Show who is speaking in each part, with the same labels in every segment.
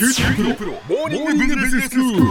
Speaker 1: 九州大学モーニングビジネススクール。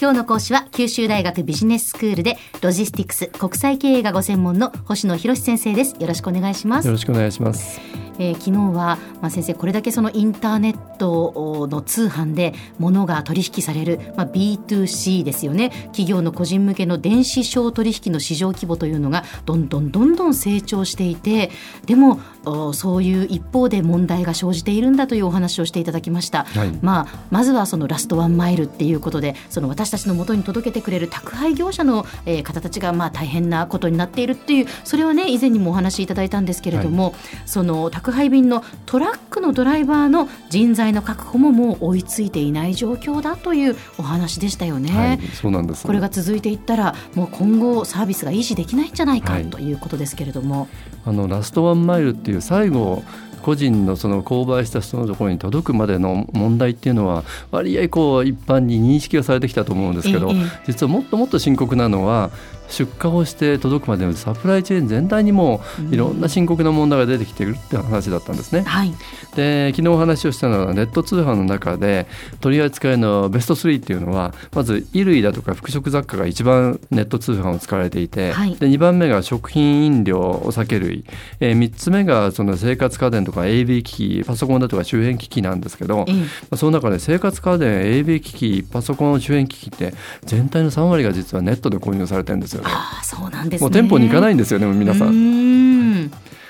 Speaker 2: 今日の講師は九州大学ビジネススクールでロジスティクス国際経営がご専門の星野博先生ですよろしくお願いします
Speaker 3: よろしくお願いします。
Speaker 2: えー昨日は、まあ、先生これだけそのインターネットの通販で物が取引される、まあ、B2C ですよね。企業の個人向けの電子商取引の市場規模というのがどんどんどんどん成長していてでもおそういう一方で問題が生じているんだというお話をしていただきました、
Speaker 3: はい。
Speaker 2: まあ、まずはそのラストワンマイルっていうことでその私たちの元に届けてくれる宅配業者の、えー方たちがまあ大変なことになっているっていうそれはね以前にもお話しいただいたんですけれども、その宅配便のトラックのドライバーの人材の確保ももう追いついていない状況だというお話でしたよね。
Speaker 3: はい、そうなんです。
Speaker 2: これが続いていったらもう今後サービスが維持できないんじゃないか
Speaker 3: はい
Speaker 2: ということですけれども、
Speaker 3: あのラストワンマイルっていう最後個人のその購買した人のところに届くまでの問題っていうのは割合こう一般に認識がされてきたと思うんですけど、
Speaker 2: ええ
Speaker 3: 実はもっともっと深刻なのは出荷をして届くまでのサプライチェーン全体にもいろんな深刻な問題が出てきているって話だったんですね。
Speaker 2: はい、
Speaker 3: で昨日お話をしたのはネット通販の中で取り扱いのベスト3っていうのはまず衣類だとか服飾雑貨が一番ネット通販を使われていて、
Speaker 2: はい。
Speaker 3: で2番目が食品飲料お酒類、えー、3つ目がその生活家電とか AV 機器パソコンだとか周辺機器なんですけど、
Speaker 2: ええ。
Speaker 3: まあその中で生活家電 AV 機器パソコン周辺機器って全体の3割が実はネットで購入されてるんですよね。
Speaker 2: ああそうなんですね。
Speaker 3: もう店舗に行かないいんですよね皆さん。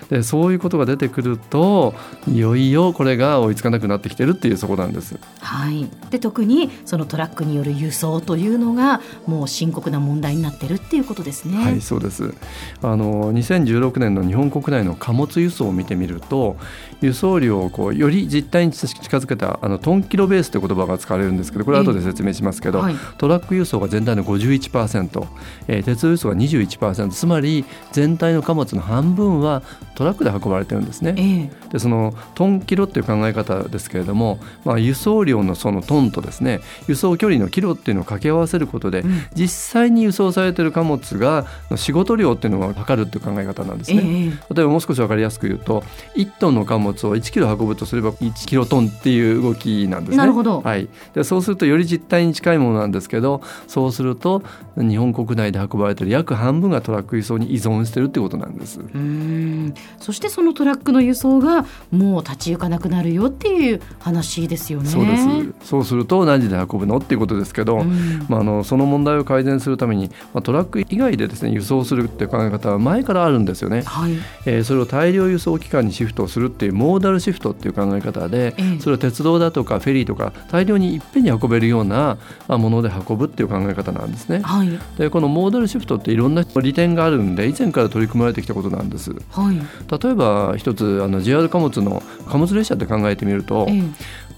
Speaker 2: ん
Speaker 3: でそういうことが出てくるといよいよこれが追いつかなくなってきてるっていうそこなんです。
Speaker 2: はい、で特にそのトラックによる輸送というのがもう深刻な問題になってるっていうことですね。
Speaker 3: はい、そうです。あの2016年の日本国内の貨物輸送を見てみると、輸送量をこうより実態に近づけたあのトンキロベースという言葉が使われるんですけど、これは後で説明しますけど、
Speaker 2: はい
Speaker 3: トラック輸送が全体の51%、えー、鉄道輸送が21%、つまり全体の貨物の半分はトラックで運ばれてるんですね。
Speaker 2: ええ
Speaker 3: でそのトンキロっていう考え方ですけれども、まあ、輸送量のそのトンとですね輸送距離のキロっていうのを掛け合わせることで、
Speaker 2: うん
Speaker 3: 実際に輸送されている貨物が仕事量っていうのを測るっていう考え方なんです
Speaker 2: ええ
Speaker 3: ね。例えばもう少し分かりやすく言うと1トンの貨物を1キロ運ぶとすれば1キロトンっていう動きなんですね。
Speaker 2: なるほど
Speaker 3: はい、でそうするとより実態に近いものなんですけどそうすると日本国内で運ばれている約半分がトラック輸送に依存してるってことなんです。
Speaker 2: うーんそしてそのトラックの輸送がもう立ち行かなくなるよっていう話ですよね。
Speaker 3: そうですそうすると何時で運ぶのっていうことですけど、
Speaker 2: うん
Speaker 3: まあ、あのその問題を改善するために、まあ、トラック以外でですね輸送するっていう考え方は前からあるんですよね。
Speaker 2: はい、
Speaker 3: えーそれを大量輸送機関にシフトするっていうモーダルシフトっていう考え方で、
Speaker 2: ええ
Speaker 3: それを鉄道だとかフェリーとか大量にいっぺんに運べるようなあもので運ぶっていう考え方なんですね。
Speaker 2: はい、
Speaker 3: でこのモーダルシフトっていろんな利点があるんで以前から取り組まれてきたことなんです。
Speaker 2: はい、
Speaker 3: 例えば一つあの JR 貨物の貨物列車って考えてみると、
Speaker 2: ええ。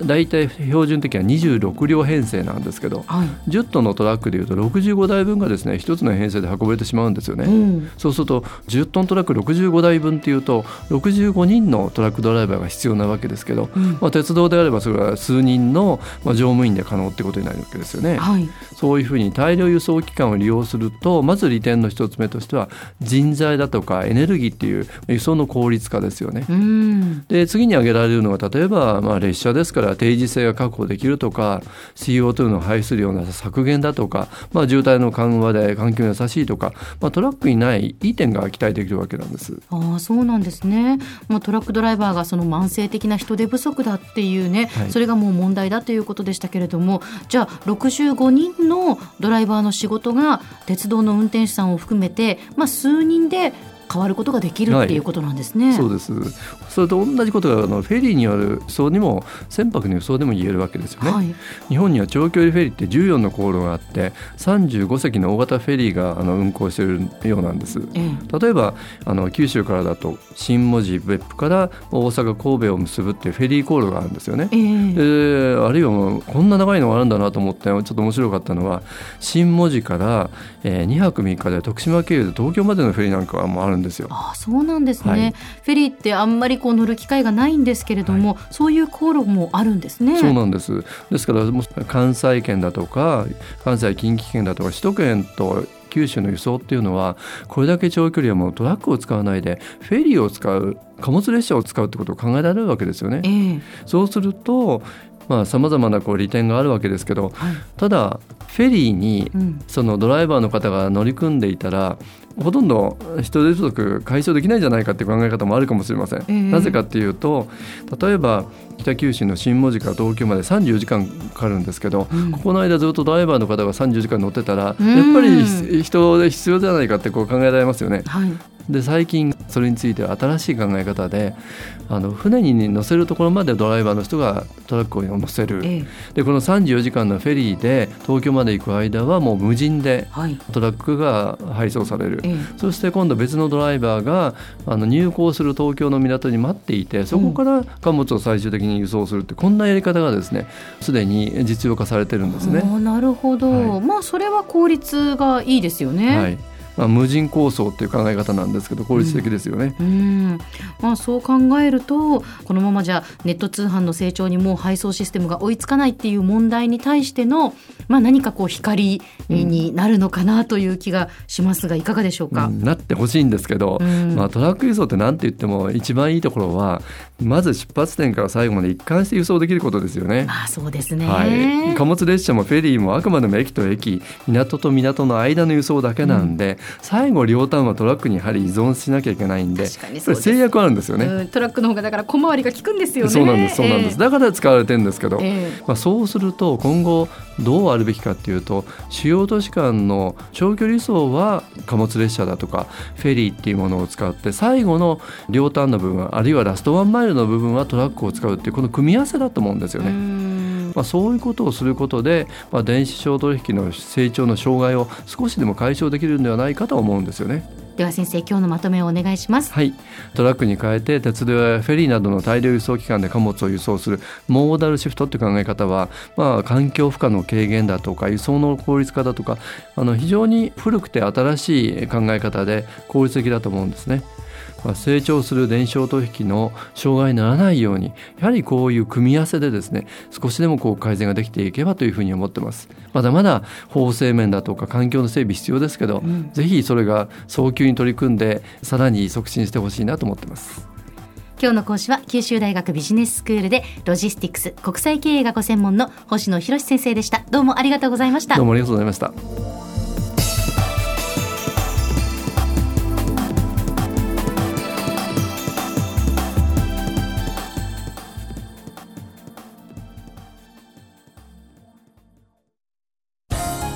Speaker 3: 大体標準的には26両編成なんですけど
Speaker 2: はい、
Speaker 3: 10トンのトラックでいうと65台分がですね1つの編成で運ばれてしまうんですよね。
Speaker 2: うん
Speaker 3: そうすると10トントラック65台分っていうと65人のトラックドライバーが必要なわけですけど、
Speaker 2: うん
Speaker 3: まあ、鉄道であればそれは数人のまあ乗務員で可能ってことになるわけですよね。
Speaker 2: はい、
Speaker 3: そういうふうに大量輸送機関を利用するとまず利点の一つ目としては人材だとかエネルギーっていう輸送の効率化ですよね。
Speaker 2: うん、
Speaker 3: で次に挙げられるのは例えば、まあ、列車ですから定時性が確保できるとか CO2 の排出量の削減だとか、まあ、渋滞の緩和で環境に優しいとか、まあ、トラックにないいい点が期待できるわけなんです。
Speaker 2: ああそうなんですね。もうトラックドライバーがその慢性的な人手不足だっていうね、
Speaker 3: はい
Speaker 2: それがもう問題だということでしたけれども、じゃあ65人のドライバーの仕事が鉄道の運転手さんを含めて、まあ数人で変わることができるっていうことなんですね。
Speaker 3: そうですそれと同じことがあのフェリーによる輸送にも船舶の輸送でも言えるわけですよね。
Speaker 2: はい、
Speaker 3: 日本には長距離フェリーって14の航路があって35隻の大型フェリーがあの運航しているようなんです。
Speaker 2: ええ、
Speaker 3: 例えばあの九州からだと新門司別府から大阪神戸を結ぶっていうフェリー航路があるんですよね。
Speaker 2: ええ
Speaker 3: であるいはもうこんな長いのがあるんだなと思ってちょっと面白かったのは新門司から、え2泊3日で徳島経由で東京までのフェリーなんかもあるんですよ。
Speaker 2: ああそうなんですね、
Speaker 3: はい
Speaker 2: フェリーってあんまりこう乗る機会がないんですけれども、そういう航路もあるんですね。
Speaker 3: そうなんですですから関西圏だとか関西近畿圏だとか首都圏と九九州の輸送っていうのはこれだけ長距離はもうトラックを使わないでフェリーを使う貨物列車を使うってことを考えられるわけですよね。
Speaker 2: えー
Speaker 3: そうするとさまざ、まなこう利点があるわけですけど
Speaker 2: はい。
Speaker 3: ただフェリーに
Speaker 2: うん。
Speaker 3: そのドライバーの方が乗り組んでいたらほとんど人手不足解消できないんじゃないかっていう考え方もあるかもしれません。
Speaker 2: ええ。
Speaker 3: なぜかっていうと例えば北九州の新門司から東京まで34時間かかるんですけど、
Speaker 2: うん。
Speaker 3: ここの間ずっとドライバーの方が34時間乗ってたら、
Speaker 2: うん。
Speaker 3: やっぱりひ人で必要じゃないかってこう考えられますよね。
Speaker 2: はい
Speaker 3: で最近それについては新しい考え方であの船に乗せるところまでドライバーの人がトラックを乗せる。
Speaker 2: えー
Speaker 3: でこの34時間のフェリーで東京まで行く間はもう無人で
Speaker 2: はい。
Speaker 3: トラックが配送される。
Speaker 2: えー
Speaker 3: そして今度別のドライバーがあの入港する東京の港に待っていてそこから貨物を最終的に輸送するってこんなやり方がですねすでに実用化されてるんですね。
Speaker 2: なるほど、
Speaker 3: はい。
Speaker 2: まあそれは効率がいいですよね。
Speaker 3: はいまあ、無人構想っていう考え方なんですけど効率的ですよね。
Speaker 2: うんまあ、そう考えるとこのままじゃネット通販の成長にもう配送システムが追いつかないっていう問題に対しての、まあ、何かこう光になるのかなという気がしますがいかがでしょうか？
Speaker 3: うんなってほしいんですけど、
Speaker 2: うん
Speaker 3: まあ、トラック輸送って何て言っても一番いいところはまず出発点から最後まで一貫して輸送できることですよね。
Speaker 2: まあそうですね、
Speaker 3: はい、貨物列車もフェリーもあくまでも駅と駅港と港の間の輸送だけなんで、最後両端はトラックにやはり依存しなきゃいけないんで制約あるんですよね。
Speaker 2: うんトラックの方がだから小回りが効くんですよね。
Speaker 3: そうなんですそうなんです、
Speaker 2: え
Speaker 3: だから使われてるんですけど、
Speaker 2: ええ
Speaker 3: まあ、そうすると今後どうあるべきかっていうと主要都市間の長距離輸送は貨物列車だとかフェリーっていうものを使って最後の両端の部分あるいはラストワンマイルの部分はトラックを使うっていうこの組み合わせだと思うんですよ
Speaker 2: う
Speaker 3: ね。
Speaker 2: ん
Speaker 3: まあ、そういうことをすることで、まあ、電子商取引の成長の障害を少しでも解消できるんではないかと思うんですよね。
Speaker 2: では先生今日のまとめをお願いします。
Speaker 3: はい、トラックに変えて鉄道やフェリーなどの大量輸送機関で貨物を輸送するモーダルシフトっていう考え方は、まあ、環境負荷の軽減だとか輸送の効率化だとかあの非常に古くて新しい考え方で効率的だと思うんですね。まあ、成長する電子商取引の障害にならないようにやはりこういう組み合わせでですね少しでもこう改善ができていけばというふうに思ってますまだまだ法制面だとか環境の整備必要ですけど、
Speaker 2: ん
Speaker 3: ぜひそれが早急に取り組んでさらに促進してほしいなと思ってます
Speaker 2: 今日の講師は九州大学ビジネススクールでロジスティクス国際経営がご専門の星野博先生でした。どうもありがとうございました
Speaker 3: どう。もありがとうございました